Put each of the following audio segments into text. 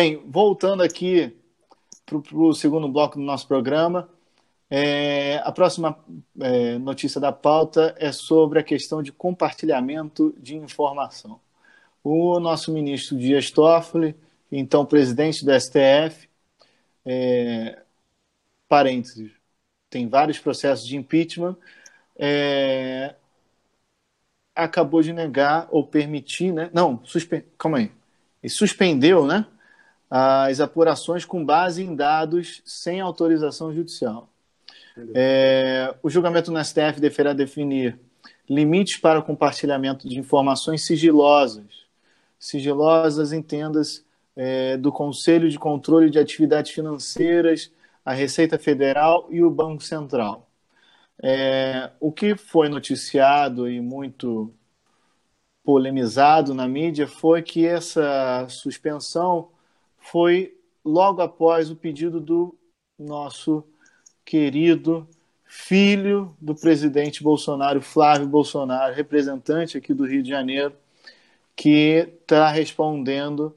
Bem, voltando aqui para o segundo bloco do nosso programa, é, a próxima é, notícia da pauta é sobre a questão de compartilhamento de informação. O nosso ministro Dias Toffoli, então presidente do STF, é, parênteses, tem vários processos de impeachment, é, acabou de negar ou permitir, né? Não, suspe... calma aí. E suspendeu, né? As apurações com base em dados sem autorização judicial. É, o julgamento no STF deverá definir limites para o compartilhamento de informações sigilosas. Sigilosas, entendas, é, do Conselho de Controle de Atividades Financeiras, a Receita Federal e o Banco Central. É, o que foi noticiado e muito polemizado na mídia foi que essa suspensão foi logo após o pedido do nosso querido filho do presidente Bolsonaro, Flávio Bolsonaro, representante aqui do Rio de Janeiro, que está respondendo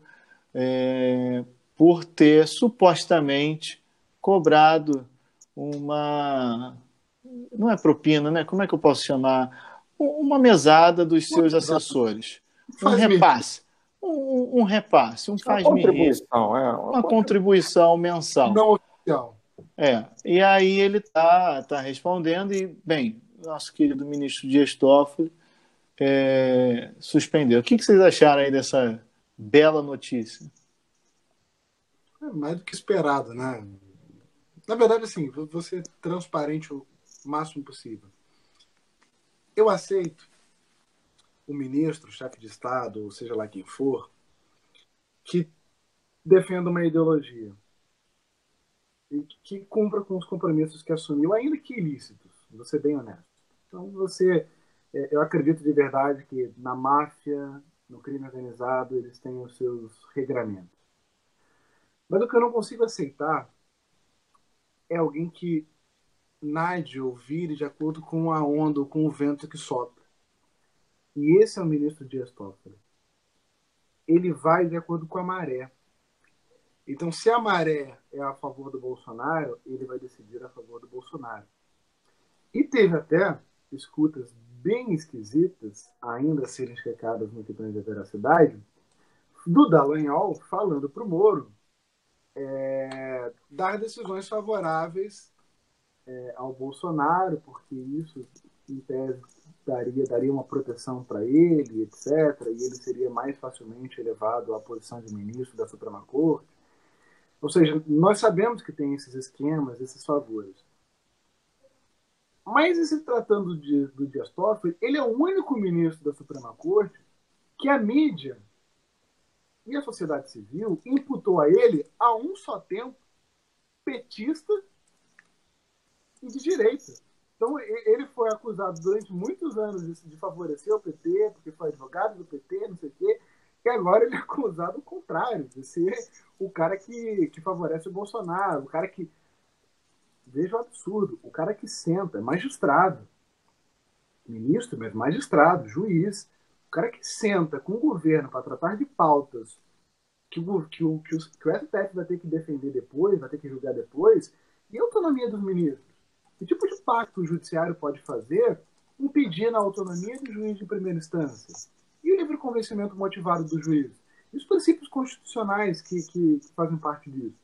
é, por ter supostamente cobrado uma. Não é propina, né? Como é que eu posso chamar? Uma mesada dos seus assessores. Um repasse. Um, um repasse, um faz-me rir. É, uma, uma contribuição mensal. Não oficial. É, e aí ele está tá respondendo e, bem, nosso querido ministro Dias Toffoli é, suspendeu. O que, que vocês acharam aí dessa bela notícia? É mais do que esperado, né? Na verdade, assim, vou ser transparente o máximo possível. Eu aceito o ministro, o chefe de Estado, ou seja lá quem for, que defenda uma ideologia e que cumpra com os compromissos que assumiu, ainda que ilícitos, vou ser bem honesto. Então, você, é, eu acredito de verdade que na máfia, no crime organizado, eles têm os seus regramentos. Mas o que eu não consigo aceitar é alguém que nade ou vire de acordo com a onda ou com o vento que sopra. E esse é o ministro Dias Toffoli. Ele vai de acordo com a maré. Então, se a maré é a favor do Bolsonaro, ele vai decidir a favor do Bolsonaro. E teve até escutas bem esquisitas, ainda serem checadas no que tange a veracidade, do Dallagnol falando para o Moro é, dar decisões favoráveis é, ao Bolsonaro, porque isso, em tese, daria, daria uma proteção para ele, etc., e ele seria mais facilmente elevado à posição de ministro da Suprema Corte. Ou seja, nós sabemos que tem esses esquemas, esses favores. Mas, se tratando de, do Dias Toffoli, ele é o único ministro da Suprema Corte que a mídia e a sociedade civil imputou a ele, a um só tempo, petista e de direita. Então, ele foi acusado durante muitos anos de, favorecer o PT, porque foi advogado do PT, não sei o quê, e agora ele é acusado o contrário, de ser o cara que, que favorece o Bolsonaro, o cara que. Veja o absurdo, o cara que senta, é magistrado, ministro, mas magistrado, juiz, o cara que senta com o governo para tratar de pautas que o, que, o, que, o, que o STF vai ter que defender depois, vai ter que julgar depois, e a autonomia dos ministros? Que tipo de pacto o judiciário pode fazer impedindo a autonomia do juiz de primeira instância? E o livre convencimento motivado do juiz? E os princípios constitucionais que, que, que fazem parte disso?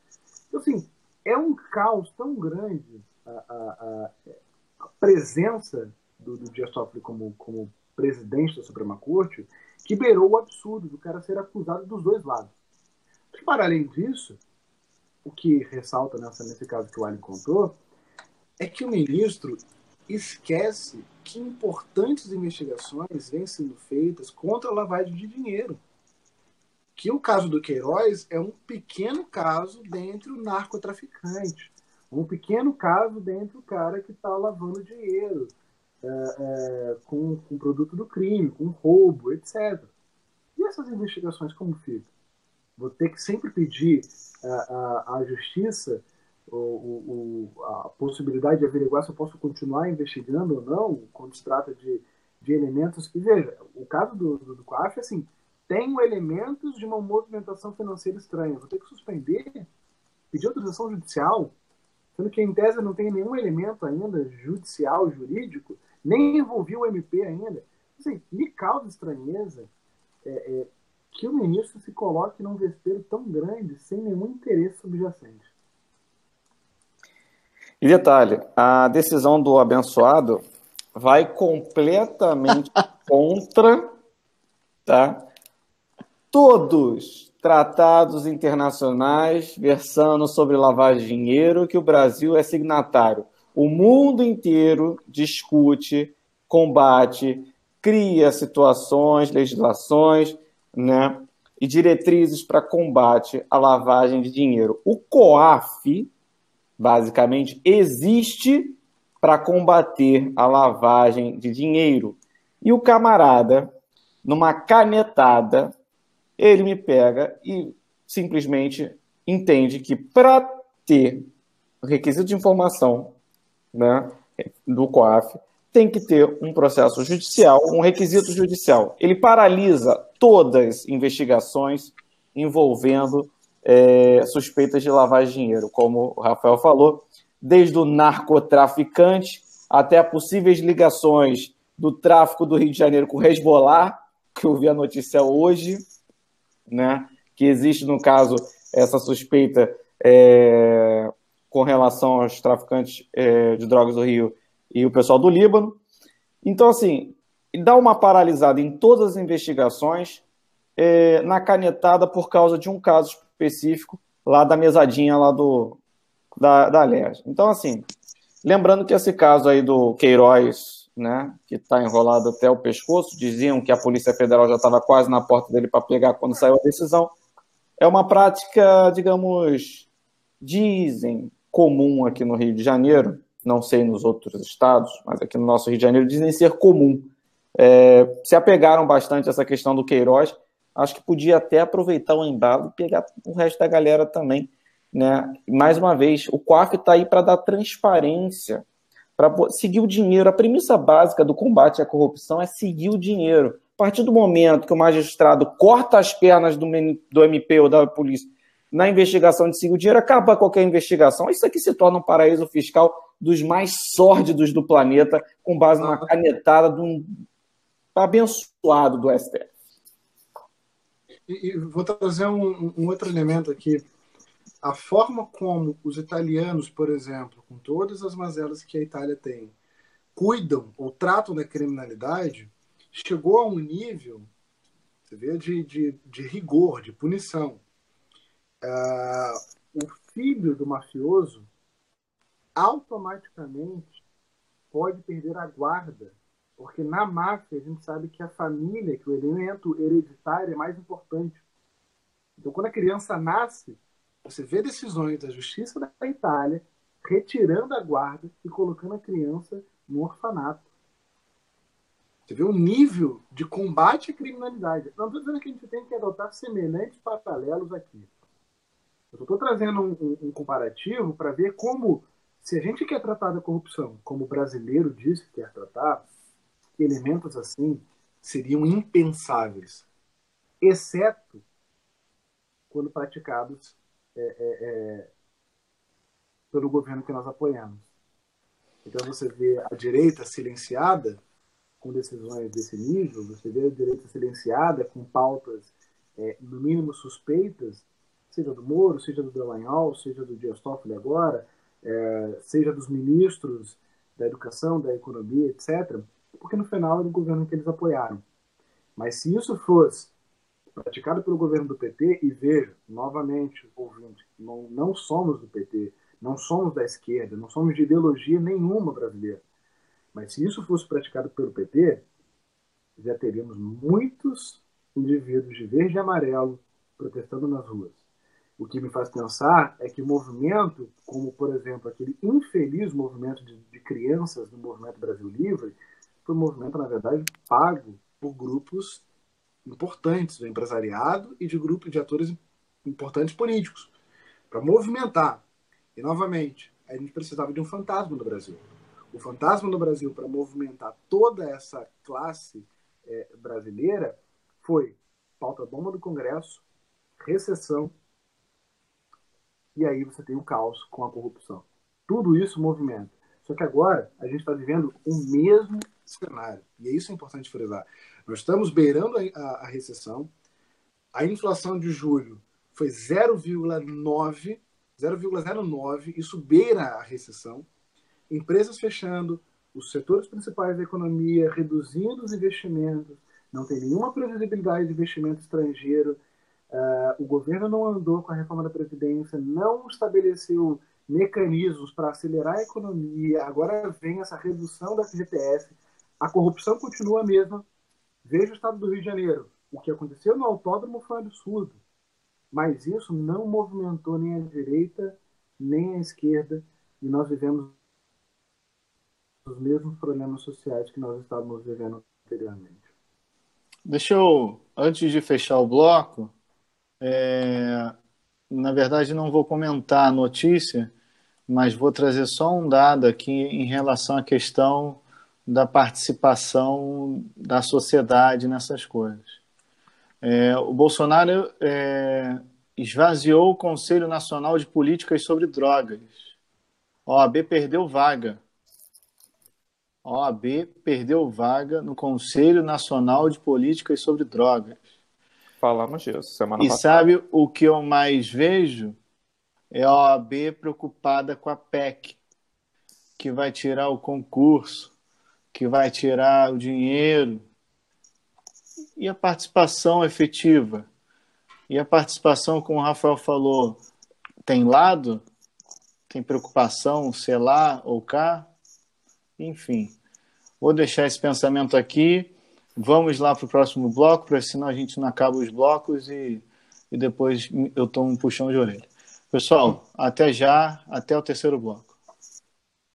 Então, assim, é um caos tão grande a, a, a, a presença do, do Dias Toffoli como, como presidente da Suprema Corte que beirou o absurdo do cara ser acusado dos dois lados. Para além disso, o que ressalta nessa, nesse caso que o Allen contou é que o ministro esquece que importantes investigações vêm sendo feitas contra a lavagem de dinheiro. Que o caso do Queiroz é um pequeno caso dentre o narcotraficante, um pequeno caso dentre o cara que está lavando dinheiro é, é, com, com produto do crime, com roubo, etc. E essas investigações como ficam? Vou ter que sempre pedir à justiça o, o, a possibilidade de averiguar se eu posso continuar investigando ou não, quando se trata de, de elementos. E veja, o caso do, do, do COAF, assim, tenho elementos de uma movimentação financeira estranha. Vou ter que suspender, pedir autorização judicial, sendo que em tese não tem nenhum elemento ainda judicial, jurídico, nem envolveu o MP ainda. Assim, me causa estranheza é, é, que o ministro se coloque num vespeiro tão grande sem nenhum interesse subjacente. E detalhe, a decisão do abençoado vai completamente contra tá? todos tratados internacionais versando sobre lavagem de dinheiro que o Brasil é signatário. O mundo inteiro discute, combate, cria situações, legislações, né, e diretrizes para combate à lavagem de dinheiro. O COAF, basicamente, existe para combater a lavagem de dinheiro. E o camarada, numa canetada, ele me pega e simplesmente entende que para ter requisito de informação né, do COAF, tem que ter um processo judicial, um requisito judicial. Ele paralisa todas as investigações envolvendo é, suspeitas de de dinheiro, como o Rafael falou, desde o narcotraficante até possíveis ligações do tráfico do Rio de Janeiro com o Hezbollah, que eu vi a notícia hoje, né, que existe, no caso, essa suspeita é, com relação aos traficantes é, de drogas do Rio e o pessoal do Líbano. Então, assim, dá uma paralisada em todas as investigações é, na canetada por causa de um caso específico lá da mesadinha lá do da, da LERJ. Então, assim, lembrando que esse caso aí do Queiroz, né, que está enrolado até o pescoço, diziam que a Polícia Federal já estava quase na porta dele para pegar quando saiu a decisão, é uma prática, digamos, dizem, comum aqui no Rio de Janeiro, não sei nos outros estados, mas aqui no nosso Rio de Janeiro dizem ser comum. É, se apegaram bastante a essa questão do Queiroz, acho que podia até aproveitar o embalo e pegar o resto da galera também. Né? Mais uma vez, o COAF está aí para dar transparência, para seguir o dinheiro. A premissa básica do combate à corrupção é seguir o dinheiro. A partir do momento que o magistrado corta as pernas do, do MP ou da polícia na investigação de seguir o dinheiro, acaba qualquer investigação. Isso aqui se torna um paraíso fiscal dos mais sórdidos do planeta, com base numa canetada de um abençoado do STF. E, vou trazer um, um, outro elemento aqui. A forma como os italianos, por exemplo, com todas as mazelas que a Itália tem, cuidam ou tratam da criminalidade, chegou a um nível, você vê, de, de, de rigor, de punição. Uh, o filho do mafioso automaticamente pode perder a guarda porque na máfia a gente sabe que a família, que o elemento hereditário é mais importante. Então, quando a criança nasce, você vê decisões da justiça da Itália retirando a guarda e colocando a criança no orfanato. Você vê o nível de combate à criminalidade. Não estou dizendo que a gente tem que adotar semelhantes paralelos aqui. Eu estou trazendo um, um, um comparativo para ver como, se a gente quer tratar da corrupção como o brasileiro disse que quer tratar, elementos assim seriam impensáveis, exceto quando praticados é, é, é, pelo governo que nós apoiamos. Então você vê a direita silenciada com decisões desse nível, você vê a direita silenciada com pautas é, no mínimo suspeitas, seja do Moro, seja do Dallagnol, seja do Dias Toffoli agora, é, seja dos ministros da educação, da economia, etc porque no final era o governo que eles apoiaram. Mas se isso fosse praticado pelo governo do PT, e veja, novamente, ouvinte, não, não somos do PT, não somos da esquerda, não somos de ideologia nenhuma brasileira. Mas se isso fosse praticado pelo PT, já teríamos muitos indivíduos de verde e amarelo protestando nas ruas. O que me faz pensar é que movimento, como por exemplo aquele infeliz movimento de, de crianças do Movimento Brasil Livre, foi um movimento, na verdade, pago por grupos importantes do empresariado e de grupos de atores importantes políticos para movimentar. E, novamente, a gente precisava de um fantasma no Brasil. O fantasma no Brasil para movimentar toda essa classe é, brasileira foi pauta bomba do Congresso, recessão, e aí você tem o caos com a corrupção. Tudo isso movimenta. Só que agora a gente está vivendo o mesmo cenário. E é isso é importante frisar. Nós estamos beirando a, a, a recessão. A inflação de julho foi 0,9, 0,09. Isso beira a recessão. Empresas fechando, os setores principais da economia reduzindo os investimentos, não tem nenhuma previsibilidade de investimento estrangeiro. Uh, o governo não andou com a reforma da Previdência, não estabeleceu mecanismos para acelerar a economia. Agora vem essa redução da FGTS. A corrupção continua a mesma. Veja o estado do Rio de Janeiro. O que aconteceu no autódromo foi um absurdo. Mas isso não movimentou nem a direita, nem a esquerda. E nós vivemos os mesmos problemas sociais que nós estávamos vivendo anteriormente. Deixa eu, antes de fechar o bloco, é, na verdade não vou comentar a notícia, mas vou trazer só um dado aqui em relação à questão da participação da sociedade nessas coisas. É, o Bolsonaro é, esvaziou o Conselho Nacional de Políticas sobre Drogas. A OAB perdeu vaga. A OAB perdeu vaga no Conselho Nacional de Políticas sobre Drogas. Falamos disso semana e passada. E sabe o que eu mais vejo? É a OAB preocupada com a PEC, que vai tirar o concurso, que vai tirar o dinheiro. E a participação efetiva? E a participação, como o Rafael falou, tem lado? Tem preocupação, sei lá ou cá? Enfim, vou deixar esse pensamento aqui. Vamos lá para o próximo bloco, porque senão a gente não acaba os blocos e, e depois eu tomo um puxão de orelha. Pessoal, até já, até o terceiro bloco.